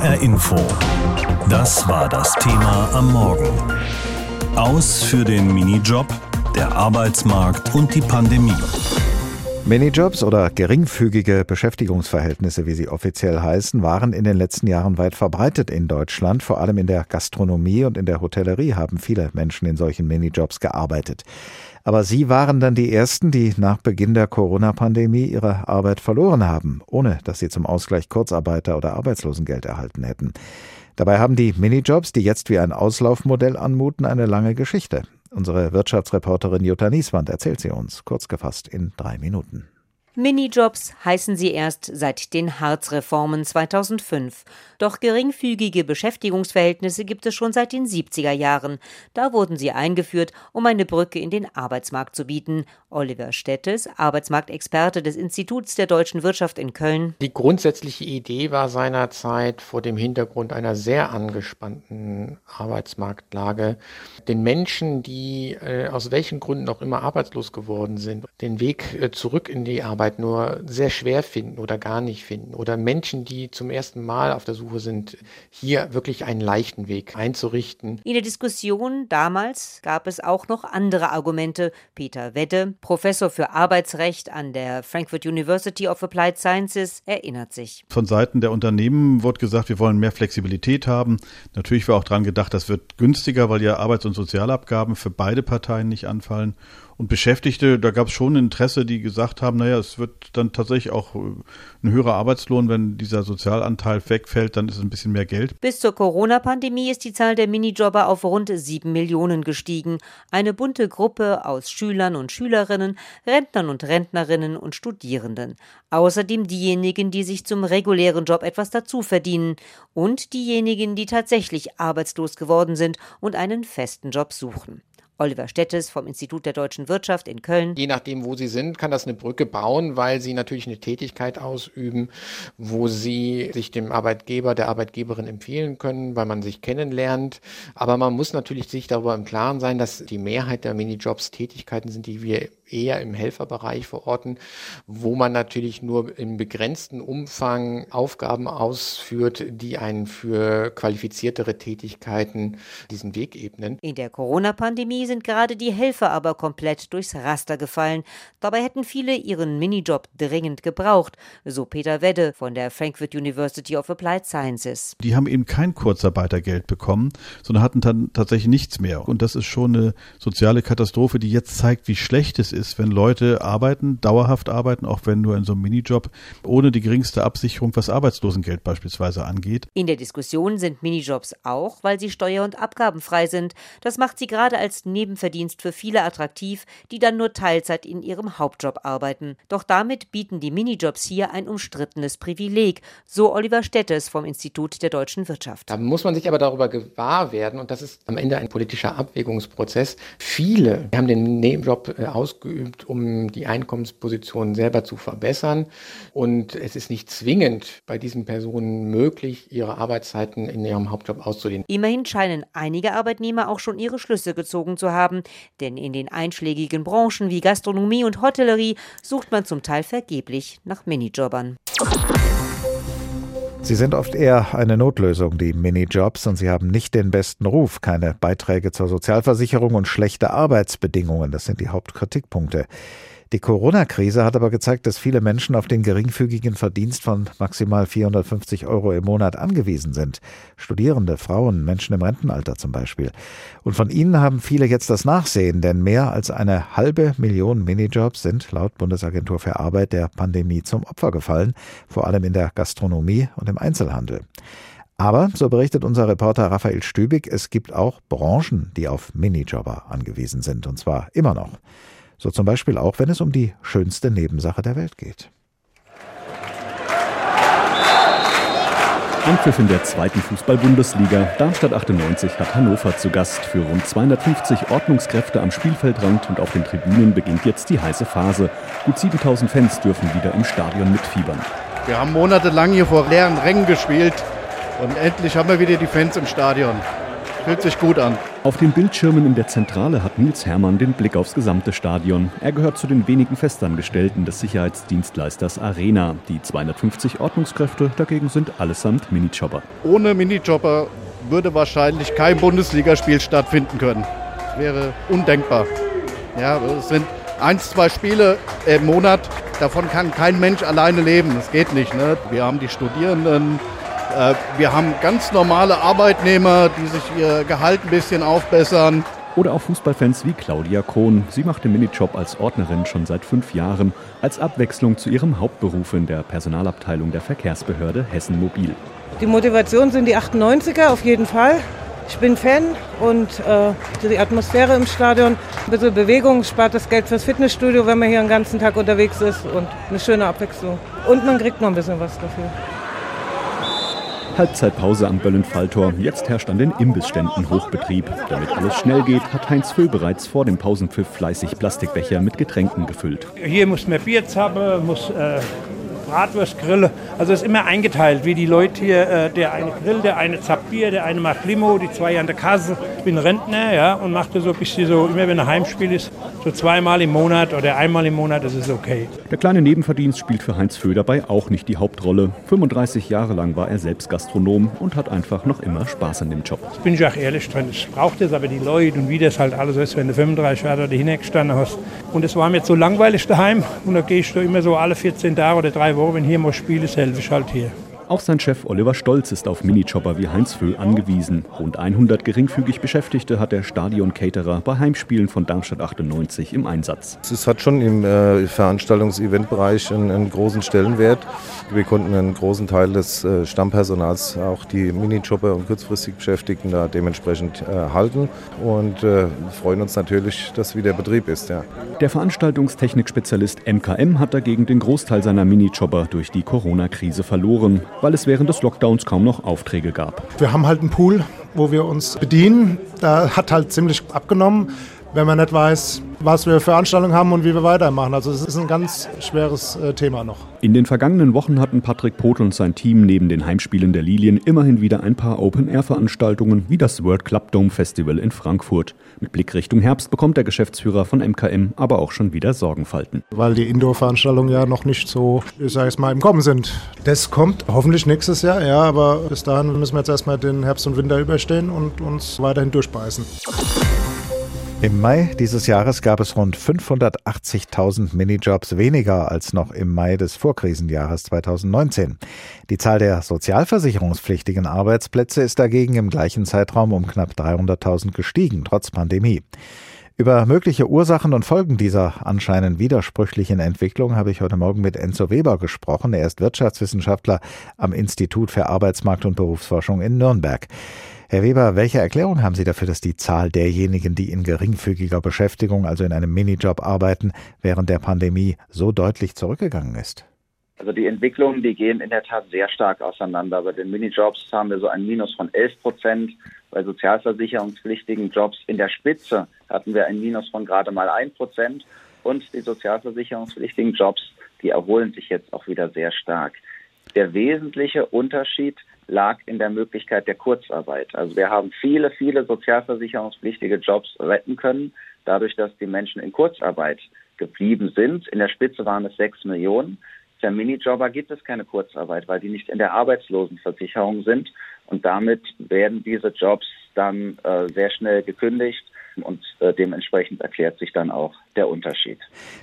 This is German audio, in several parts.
HR Info. Das war das Thema am Morgen. Aus für den Minijob, der Arbeitsmarkt und die Pandemie. Minijobs oder geringfügige Beschäftigungsverhältnisse, wie sie offiziell heißen, waren in den letzten Jahren weit verbreitet in Deutschland. Vor allem in der Gastronomie und in der Hotellerie haben viele Menschen in solchen Minijobs gearbeitet. Aber sie waren dann die Ersten, die nach Beginn der Corona-Pandemie ihre Arbeit verloren haben, ohne dass sie zum Ausgleich Kurzarbeiter oder Arbeitslosengeld erhalten hätten. Dabei haben die Minijobs, die jetzt wie ein Auslaufmodell anmuten, eine lange Geschichte. Unsere Wirtschaftsreporterin Jutta Nieswand erzählt sie uns, kurz gefasst in drei Minuten. Minijobs heißen sie erst seit den Harz-Reformen 2005. Doch geringfügige Beschäftigungsverhältnisse gibt es schon seit den 70er Jahren. Da wurden sie eingeführt, um eine Brücke in den Arbeitsmarkt zu bieten. Oliver Stettes, Arbeitsmarktexperte des Instituts der deutschen Wirtschaft in Köln. Die grundsätzliche Idee war seinerzeit vor dem Hintergrund einer sehr angespannten Arbeitsmarktlage, den Menschen, die äh, aus welchen Gründen auch immer arbeitslos geworden sind, den Weg äh, zurück in die Arbeit Arbeit nur sehr schwer finden oder gar nicht finden. Oder Menschen, die zum ersten Mal auf der Suche sind, hier wirklich einen leichten Weg einzurichten. In der Diskussion damals gab es auch noch andere Argumente. Peter Wedde, Professor für Arbeitsrecht an der Frankfurt University of Applied Sciences, erinnert sich. Von Seiten der Unternehmen wurde gesagt, wir wollen mehr Flexibilität haben. Natürlich war auch daran gedacht, das wird günstiger, weil ja Arbeits- und Sozialabgaben für beide Parteien nicht anfallen. Und Beschäftigte, da gab es schon Interesse, die gesagt haben, naja, es wird dann tatsächlich auch äh, ein höherer Arbeitslohn, wenn dieser Sozialanteil wegfällt, dann ist es ein bisschen mehr Geld. Bis zur Corona-Pandemie ist die Zahl der Minijobber auf rund sieben Millionen gestiegen. Eine bunte Gruppe aus Schülern und Schülerinnen, Rentnern und Rentnerinnen und Studierenden. Außerdem diejenigen, die sich zum regulären Job etwas dazu verdienen und diejenigen, die tatsächlich arbeitslos geworden sind und einen festen Job suchen. Oliver Stettes vom Institut der deutschen Wirtschaft in Köln. Je nachdem, wo Sie sind, kann das eine Brücke bauen, weil Sie natürlich eine Tätigkeit ausüben, wo Sie sich dem Arbeitgeber, der Arbeitgeberin empfehlen können, weil man sich kennenlernt. Aber man muss natürlich sich darüber im Klaren sein, dass die Mehrheit der Minijobs Tätigkeiten sind, die wir eher im Helferbereich verorten, wo man natürlich nur im begrenzten Umfang Aufgaben ausführt, die einen für qualifiziertere Tätigkeiten diesen Weg ebnen. In der Corona-Pandemie sind gerade die Helfer aber komplett durchs Raster gefallen. Dabei hätten viele ihren Minijob dringend gebraucht, so Peter Wedde von der Frankfurt University of Applied Sciences. Die haben eben kein Kurzarbeitergeld bekommen, sondern hatten dann tatsächlich nichts mehr. Und das ist schon eine soziale Katastrophe, die jetzt zeigt, wie schlecht es ist, wenn Leute arbeiten, dauerhaft arbeiten, auch wenn nur in so einem Minijob, ohne die geringste Absicherung, was Arbeitslosengeld beispielsweise angeht. In der Diskussion sind Minijobs auch, weil sie steuer- und abgabenfrei sind. Das macht sie gerade als Nebenverdienst für viele attraktiv, die dann nur Teilzeit in ihrem Hauptjob arbeiten. Doch damit bieten die Minijobs hier ein umstrittenes Privileg, so Oliver Stettes vom Institut der deutschen Wirtschaft. Da muss man sich aber darüber gewahr werden, und das ist am Ende ein politischer Abwägungsprozess. Viele haben den Nebenjob äh, ausgeübt, um die Einkommensposition selber zu verbessern. Und es ist nicht zwingend bei diesen Personen möglich, ihre Arbeitszeiten in ihrem Hauptjob auszudehnen. Immerhin scheinen einige Arbeitnehmer auch schon ihre Schlüsse gezogen zu haben, denn in den einschlägigen Branchen wie Gastronomie und Hotellerie sucht man zum Teil vergeblich nach Minijobbern. Sie sind oft eher eine Notlösung, die Minijobs, und sie haben nicht den besten Ruf. Keine Beiträge zur Sozialversicherung und schlechte Arbeitsbedingungen, das sind die Hauptkritikpunkte. Die Corona-Krise hat aber gezeigt, dass viele Menschen auf den geringfügigen Verdienst von maximal 450 Euro im Monat angewiesen sind. Studierende, Frauen, Menschen im Rentenalter zum Beispiel. Und von ihnen haben viele jetzt das Nachsehen, denn mehr als eine halbe Million Minijobs sind laut Bundesagentur für Arbeit der Pandemie zum Opfer gefallen, vor allem in der Gastronomie und im Einzelhandel. Aber, so berichtet unser Reporter Raphael Stübig, es gibt auch Branchen, die auf Minijobber angewiesen sind, und zwar immer noch. So zum Beispiel auch, wenn es um die schönste Nebensache der Welt geht. Anpfiff in der zweiten Fußball-Bundesliga. Darmstadt 98 hat Hannover zu Gast. Für rund 250 Ordnungskräfte am Spielfeldrand und auf den Tribünen beginnt jetzt die heiße Phase. Gut 7000 Fans dürfen wieder im Stadion mitfiebern. Wir haben monatelang hier vor leeren Rängen gespielt und endlich haben wir wieder die Fans im Stadion. Fühlt sich gut an. Auf den Bildschirmen in der Zentrale hat Nils Hermann den Blick aufs gesamte Stadion. Er gehört zu den wenigen Festangestellten des Sicherheitsdienstleisters Arena. Die 250 Ordnungskräfte dagegen sind allesamt Minijobber. Ohne Minijobber würde wahrscheinlich kein Bundesligaspiel stattfinden können. Das wäre undenkbar. Ja, es sind eins, zwei Spiele im Monat. Davon kann kein Mensch alleine leben. Das geht nicht. Ne? Wir haben die Studierenden, wir haben ganz normale Arbeitnehmer, die sich ihr Gehalt ein bisschen aufbessern. Oder auch Fußballfans wie Claudia Kohn. Sie macht den Minijob als Ordnerin schon seit fünf Jahren, als Abwechslung zu ihrem Hauptberuf in der Personalabteilung der Verkehrsbehörde Hessen Mobil. Die Motivation sind die 98er auf jeden Fall. Ich bin Fan und äh, die Atmosphäre im Stadion, ein bisschen Bewegung, spart das Geld fürs Fitnessstudio, wenn man hier den ganzen Tag unterwegs ist und eine schöne Abwechslung. Und man kriegt noch ein bisschen was dafür. Halbzeitpause am Böllenfalltor. Jetzt herrscht an den Imbissständen Hochbetrieb. Damit alles schnell geht, hat Heinz Föh bereits vor dem Pausenpfiff fleißig Plastikbecher mit Getränken gefüllt. Hier muss man Bier haben, muss äh, Bratwurst grillen. Also es ist immer eingeteilt, wie die Leute hier, äh, der eine grillt, der eine zappt Bier, der eine macht Limo, die zwei an der Kasse. Ich bin Rentner ja, und mache so ein bisschen so, immer wenn ein Heimspiel ist, so zweimal im Monat oder einmal im Monat, das ist okay. Der kleine Nebenverdienst spielt für Heinz Föh dabei auch nicht die Hauptrolle. 35 Jahre lang war er selbst Gastronom und hat einfach noch immer Spaß an dem Job. Das bin ich auch ehrlich dran. Ich brauche das aber die Leute und wie das halt alles ist, wenn du 35 Jahre dahinter gestanden hast. Und es war mir so langweilig daheim und da gehe ich da immer so alle 14 Tage oder drei Wochen, wenn hier mal Spiel ist, helfe ich halt hier. Auch sein Chef Oliver Stolz ist auf Minijobber wie Heinz Föh angewiesen. Rund 100 geringfügig Beschäftigte hat der Stadion-Caterer bei Heimspielen von Darmstadt 98 im Einsatz. Es hat schon im äh, Veranstaltungs-Eventbereich einen, einen, großen Stellenwert. Wir konnten einen großen Teil des äh, Stammpersonals, auch die Minijobber und kurzfristig Beschäftigten, da dementsprechend äh, halten und äh, freuen uns natürlich, dass wieder Betrieb ist. Ja. Der Veranstaltungstechnik-Spezialist MKM hat dagegen den Großteil seiner Minijobber durch die Corona-Krise verloren weil es während des Lockdowns kaum noch Aufträge gab. Wir haben halt einen Pool, wo wir uns bedienen. Da hat halt ziemlich abgenommen wenn man nicht weiß, was wir für Veranstaltungen haben und wie wir weitermachen. Also es ist ein ganz schweres äh, Thema noch. In den vergangenen Wochen hatten Patrick Poth und sein Team neben den Heimspielen der Lilien immerhin wieder ein paar Open-Air-Veranstaltungen wie das World Club Dome Festival in Frankfurt. Mit Blick Richtung Herbst bekommt der Geschäftsführer von MKM aber auch schon wieder Sorgenfalten. Weil die Indoor-Veranstaltungen ja noch nicht so, ich sage es mal, im Kommen sind. Das kommt hoffentlich nächstes Jahr, ja, aber bis dahin müssen wir jetzt erstmal den Herbst und Winter überstehen und uns weiterhin durchbeißen. Im Mai dieses Jahres gab es rund 580.000 Minijobs weniger als noch im Mai des Vorkrisenjahres 2019. Die Zahl der sozialversicherungspflichtigen Arbeitsplätze ist dagegen im gleichen Zeitraum um knapp 300.000 gestiegen, trotz Pandemie. Über mögliche Ursachen und Folgen dieser anscheinend widersprüchlichen Entwicklung habe ich heute Morgen mit Enzo Weber gesprochen. Er ist Wirtschaftswissenschaftler am Institut für Arbeitsmarkt und Berufsforschung in Nürnberg. Herr Weber, welche Erklärung haben Sie dafür, dass die Zahl derjenigen, die in geringfügiger Beschäftigung, also in einem Minijob arbeiten, während der Pandemie so deutlich zurückgegangen ist? Also die Entwicklungen, die gehen in der Tat sehr stark auseinander. Bei den Minijobs haben wir so ein Minus von 11 Prozent. Bei sozialversicherungspflichtigen Jobs in der Spitze hatten wir ein Minus von gerade mal 1 Prozent. Und die sozialversicherungspflichtigen Jobs, die erholen sich jetzt auch wieder sehr stark. Der wesentliche Unterschied lag in der Möglichkeit der Kurzarbeit. Also wir haben viele, viele sozialversicherungspflichtige Jobs retten können, dadurch, dass die Menschen in Kurzarbeit geblieben sind. In der Spitze waren es sechs Millionen. Für Minijobber gibt es keine Kurzarbeit, weil die nicht in der Arbeitslosenversicherung sind. Und damit werden diese Jobs dann äh, sehr schnell gekündigt und äh, dementsprechend erklärt sich dann auch der Unterschied.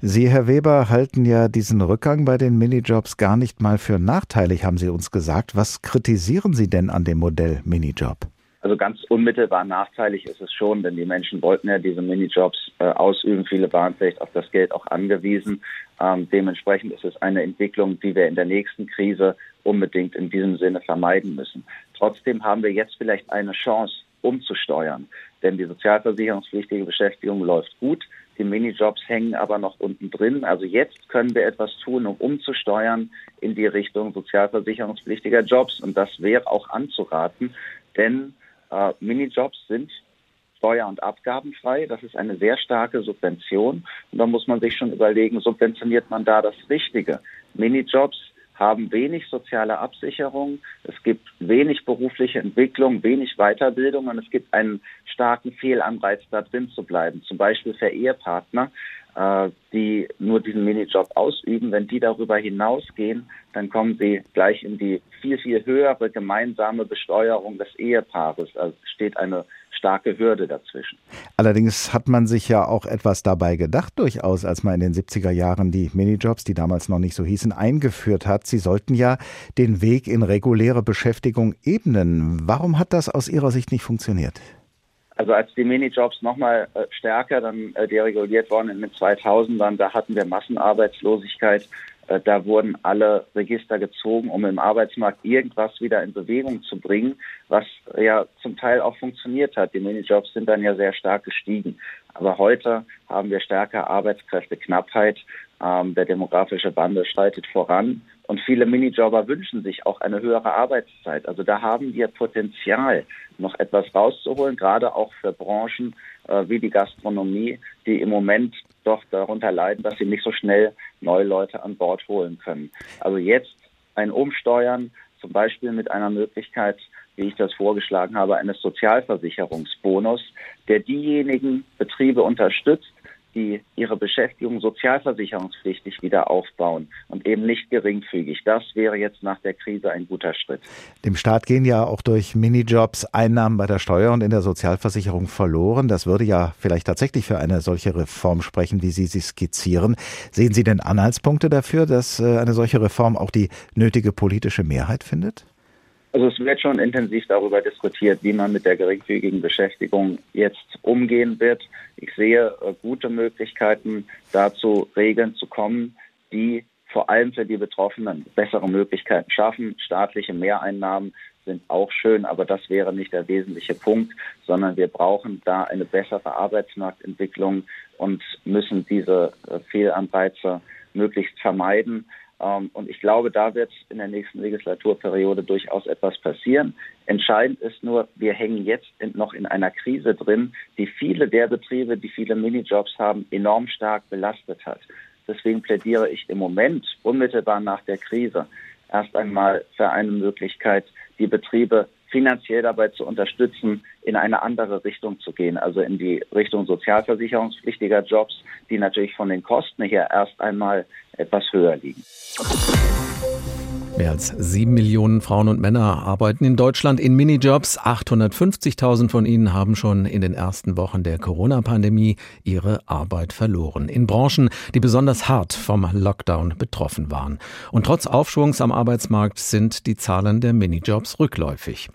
Sie, Herr Weber, halten ja diesen Rückgang bei den Minijobs gar nicht mal für nachteilig, haben Sie uns gesagt. Was kritisieren Sie denn an dem Modell Minijob? Also ganz unmittelbar nachteilig ist es schon, denn die Menschen wollten ja diese Minijobs äh, ausüben. Viele waren vielleicht auf das Geld auch angewiesen. Ähm, dementsprechend ist es eine Entwicklung, die wir in der nächsten Krise unbedingt in diesem Sinne vermeiden müssen. Trotzdem haben wir jetzt vielleicht eine Chance, umzusteuern. Denn die sozialversicherungspflichtige Beschäftigung läuft gut. Die Minijobs hängen aber noch unten drin. Also jetzt können wir etwas tun, um umzusteuern in die Richtung sozialversicherungspflichtiger Jobs. Und das wäre auch anzuraten, denn äh, Minijobs sind steuer- und abgabenfrei. Das ist eine sehr starke Subvention. Und da muss man sich schon überlegen, subventioniert man da das Richtige? Minijobs haben wenig soziale Absicherung, es gibt wenig berufliche Entwicklung, wenig Weiterbildung und es gibt einen starken Fehlanreiz, da drin zu bleiben. Zum Beispiel für Ehepartner, äh, die nur diesen Minijob ausüben. Wenn die darüber hinausgehen, dann kommen sie gleich in die viel, viel höhere gemeinsame Besteuerung des Ehepaares. Also steht eine starke Hürde dazwischen. Allerdings hat man sich ja auch etwas dabei gedacht, durchaus, als man in den 70er Jahren die Minijobs, die damals noch nicht so hießen, eingeführt hat. Sie sollten ja den Weg in reguläre Beschäftigung ebnen. Warum hat das aus Ihrer Sicht nicht funktioniert? Also als die Minijobs nochmal äh, stärker dann äh, dereguliert worden in den 2000ern, da hatten wir Massenarbeitslosigkeit da wurden alle Register gezogen, um im Arbeitsmarkt irgendwas wieder in Bewegung zu bringen, was ja zum Teil auch funktioniert hat. Die Minijobs sind dann ja sehr stark gestiegen. Aber heute haben wir stärker Arbeitskräfteknappheit. Ähm, der demografische Wandel schreitet voran. Und viele Minijobber wünschen sich auch eine höhere Arbeitszeit. Also da haben wir Potenzial, noch etwas rauszuholen, gerade auch für Branchen äh, wie die Gastronomie, die im Moment doch darunter leiden, dass sie nicht so schnell neue Leute an Bord holen können. Also jetzt ein Umsteuern, zum Beispiel mit einer Möglichkeit, wie ich das vorgeschlagen habe, eines Sozialversicherungsbonus, der diejenigen Betriebe unterstützt, die ihre Beschäftigung sozialversicherungspflichtig wieder aufbauen und eben nicht geringfügig. Das wäre jetzt nach der Krise ein guter Schritt. Dem Staat gehen ja auch durch Minijobs Einnahmen bei der Steuer und in der Sozialversicherung verloren. Das würde ja vielleicht tatsächlich für eine solche Reform sprechen, wie Sie sie skizzieren. Sehen Sie denn Anhaltspunkte dafür, dass äh, eine solche Reform auch die nötige politische Mehrheit findet? Also es wird schon intensiv darüber diskutiert, wie man mit der geringfügigen Beschäftigung jetzt umgehen wird. Ich sehe äh, gute Möglichkeiten, dazu Regeln zu kommen, die vor allem für die Betroffenen bessere Möglichkeiten schaffen. Staatliche Mehreinnahmen sind auch schön, aber das wäre nicht der wesentliche Punkt, sondern wir brauchen da eine bessere Arbeitsmarktentwicklung und müssen diese äh, Fehlanreize möglichst vermeiden. Ähm, und ich glaube, da wird in der nächsten Legislaturperiode durchaus etwas passieren. Entscheidend ist nur, wir hängen jetzt noch in einer Krise drin, die viele der Betriebe, die viele Minijobs haben, enorm stark belastet hat. Deswegen plädiere ich im Moment, unmittelbar nach der Krise, erst einmal für eine Möglichkeit, die Betriebe finanziell dabei zu unterstützen, in eine andere Richtung zu gehen, also in die Richtung sozialversicherungspflichtiger Jobs, die natürlich von den Kosten her erst einmal etwas höher liegen. Mehr als sieben Millionen Frauen und Männer arbeiten in Deutschland in Minijobs. 850.000 von ihnen haben schon in den ersten Wochen der Corona-Pandemie ihre Arbeit verloren. In Branchen, die besonders hart vom Lockdown betroffen waren. Und trotz Aufschwungs am Arbeitsmarkt sind die Zahlen der Minijobs rückläufig.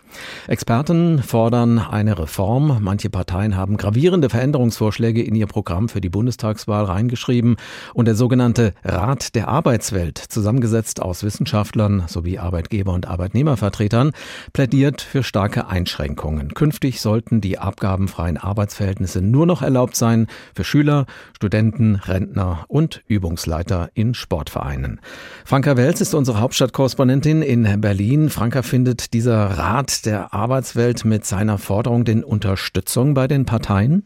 Experten fordern eine Reform. Manche Parteien haben gravierende Veränderungsvorschläge in ihr Programm für die Bundestagswahl reingeschrieben. Und der sogenannte Rat der Arbeitswelt, zusammengesetzt aus Wissenschaftlern, Vertretern sowie Arbeitgeber- und Arbeitnehmervertretern plädiert für starke Einschränkungen. Künftig sollten die abgabenfreien Arbeitsverhältnisse nur noch erlaubt sein für Schüler, Studenten, Rentner und Übungsleiter in Sportvereinen. Franka Welz ist unsere Hauptstadtkorrespondentin in Berlin. Franka findet dieser Rat der Arbeitswelt mit seiner Forderung den Unterstützung bei den Parteien?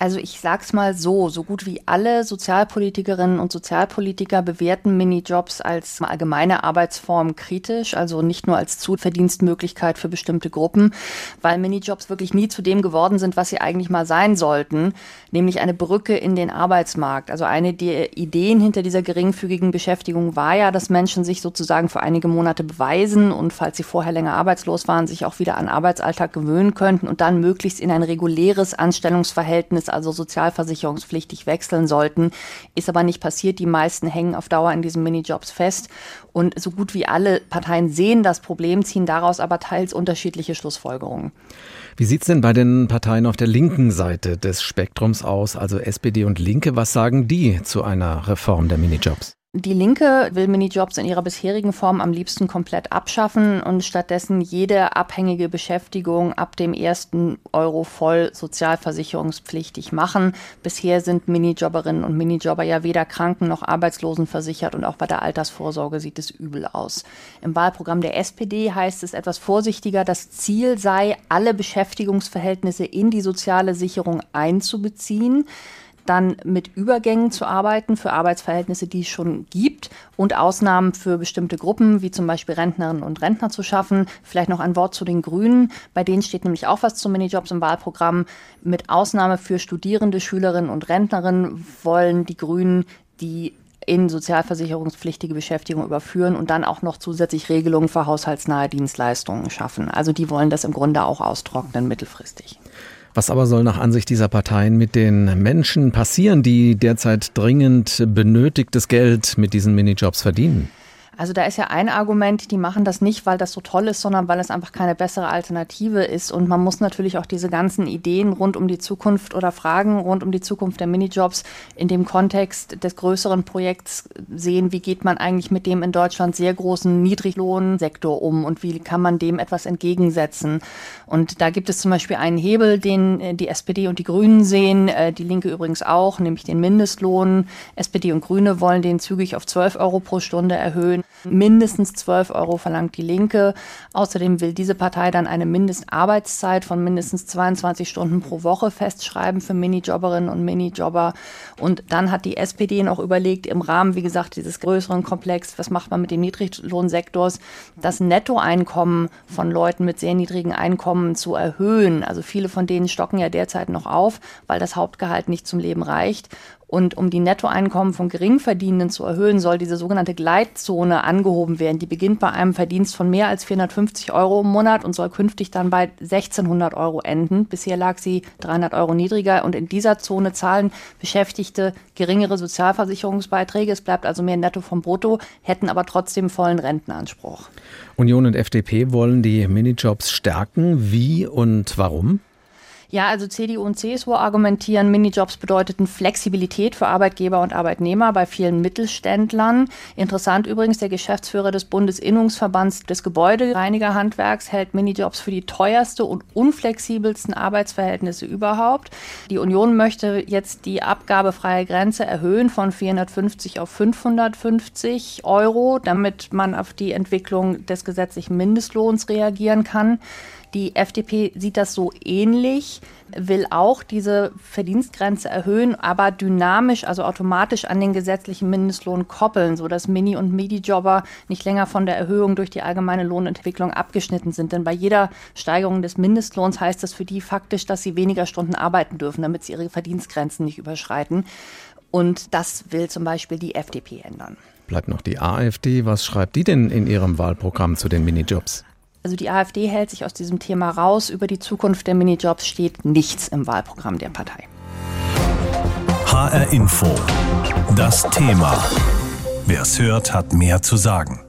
Also ich sag's mal so, so gut wie alle Sozialpolitikerinnen und Sozialpolitiker bewerten Minijobs als allgemeine Arbeitsform kritisch, also nicht nur als Zuverdienstmöglichkeit für bestimmte Gruppen, weil Minijobs wirklich nie zu dem geworden sind, was sie eigentlich mal sein sollten, nämlich eine Brücke in den Arbeitsmarkt. Also eine der Ideen hinter dieser geringfügigen Beschäftigung war ja, dass Menschen sich sozusagen für einige Monate beweisen und falls sie vorher länger arbeitslos waren, sich auch wieder an Arbeitsalltag gewöhnen könnten und dann möglichst in ein reguläres Anstellungsverhältnis also sozialversicherungspflichtig wechseln sollten. Ist aber nicht passiert. Die meisten hängen auf Dauer in diesen Minijobs fest. Und so gut wie alle Parteien sehen das Problem, ziehen daraus aber teils unterschiedliche Schlussfolgerungen. Wie sieht es denn bei den Parteien auf der linken Seite des Spektrums aus, also SPD und Linke? Was sagen die zu einer Reform der Minijobs? Die Linke will Minijobs in ihrer bisherigen Form am liebsten komplett abschaffen und stattdessen jede abhängige Beschäftigung ab dem ersten Euro voll sozialversicherungspflichtig machen. Bisher sind Minijobberinnen und Minijobber ja weder Kranken noch Arbeitslosen versichert und auch bei der Altersvorsorge sieht es übel aus. Im Wahlprogramm der SPD heißt es etwas vorsichtiger, das Ziel sei, alle Beschäftigungsverhältnisse in die soziale Sicherung einzubeziehen. Dann mit Übergängen zu arbeiten für Arbeitsverhältnisse, die es schon gibt und Ausnahmen für bestimmte Gruppen, wie zum Beispiel Rentnerinnen und Rentner zu schaffen. Vielleicht noch ein Wort zu den Grünen. Bei denen steht nämlich auch was zu Minijobs im Wahlprogramm. Mit Ausnahme für Studierende, Schülerinnen und Rentnerinnen wollen die Grünen die in sozialversicherungspflichtige Beschäftigung überführen und dann auch noch zusätzlich Regelungen für haushaltsnahe Dienstleistungen schaffen. Also die wollen das im Grunde auch austrocknen mittelfristig. Was aber soll nach Ansicht dieser Parteien mit den Menschen passieren, die derzeit dringend benötigtes Geld mit diesen Minijobs verdienen? Also da ist ja ein Argument, die machen das nicht, weil das so toll ist, sondern weil es einfach keine bessere Alternative ist. Und man muss natürlich auch diese ganzen Ideen rund um die Zukunft oder Fragen rund um die Zukunft der Minijobs in dem Kontext des größeren Projekts sehen, wie geht man eigentlich mit dem in Deutschland sehr großen Niedriglohnsektor um und wie kann man dem etwas entgegensetzen. Und da gibt es zum Beispiel einen Hebel, den äh, die SPD und die Grünen sehen, äh, die Linke übrigens auch, nämlich den Mindestlohn. SPD und Grüne wollen den zügig auf 12 Euro pro Stunde erhöhen. Mindestens 12 Euro verlangt die Linke. Außerdem will diese Partei dann eine Mindestarbeitszeit von mindestens 22 Stunden pro Woche festschreiben für Minijobberinnen und Minijobber. Und dann hat die SPD noch überlegt, im Rahmen, wie gesagt, dieses größeren Komplex, was macht man mit dem Niedriglohnsektors, das Nettoeinkommen von Leuten mit sehr niedrigen Einkommen zu erhöhen. Also viele von denen stocken ja derzeit noch auf, weil das Hauptgehalt nicht zum Leben reicht. Und um die Nettoeinkommen von Geringverdienenden zu erhöhen, soll diese sogenannte Gleitzone angehoben werden. Die beginnt bei einem Verdienst von mehr als 450 Euro im Monat und soll künftig dann bei 1600 Euro enden. Bisher lag sie 300 Euro niedriger und in dieser Zone zahlen Beschäftigte geringere Sozialversicherungsbeiträge. Es bleibt also mehr Netto vom Brutto, hätten aber trotzdem vollen Rentenanspruch. Union und FDP wollen die Minijobs stärken. Wie und warum? Ja, also CDU und CSU argumentieren, Minijobs bedeuteten Flexibilität für Arbeitgeber und Arbeitnehmer bei vielen Mittelständlern. Interessant übrigens, der Geschäftsführer des Bundesinnungsverbands des Gebäudereinigerhandwerks hält Minijobs für die teuerste und unflexibelsten Arbeitsverhältnisse überhaupt. Die Union möchte jetzt die abgabefreie Grenze erhöhen von 450 auf 550 Euro, damit man auf die Entwicklung des gesetzlichen Mindestlohns reagieren kann. Die FDP sieht das so ähnlich, will auch diese Verdienstgrenze erhöhen, aber dynamisch, also automatisch an den gesetzlichen Mindestlohn koppeln, sodass Mini- und Midi-Jobber nicht länger von der Erhöhung durch die allgemeine Lohnentwicklung abgeschnitten sind. Denn bei jeder Steigerung des Mindestlohns heißt das für die faktisch, dass sie weniger Stunden arbeiten dürfen, damit sie ihre Verdienstgrenzen nicht überschreiten. Und das will zum Beispiel die FDP ändern. Bleibt noch die AfD. Was schreibt die denn in ihrem Wahlprogramm zu den Minijobs? Also die AfD hält sich aus diesem Thema raus. Über die Zukunft der Minijobs steht nichts im Wahlprogramm der Partei. HR Info. Das Thema. Wer es hört, hat mehr zu sagen.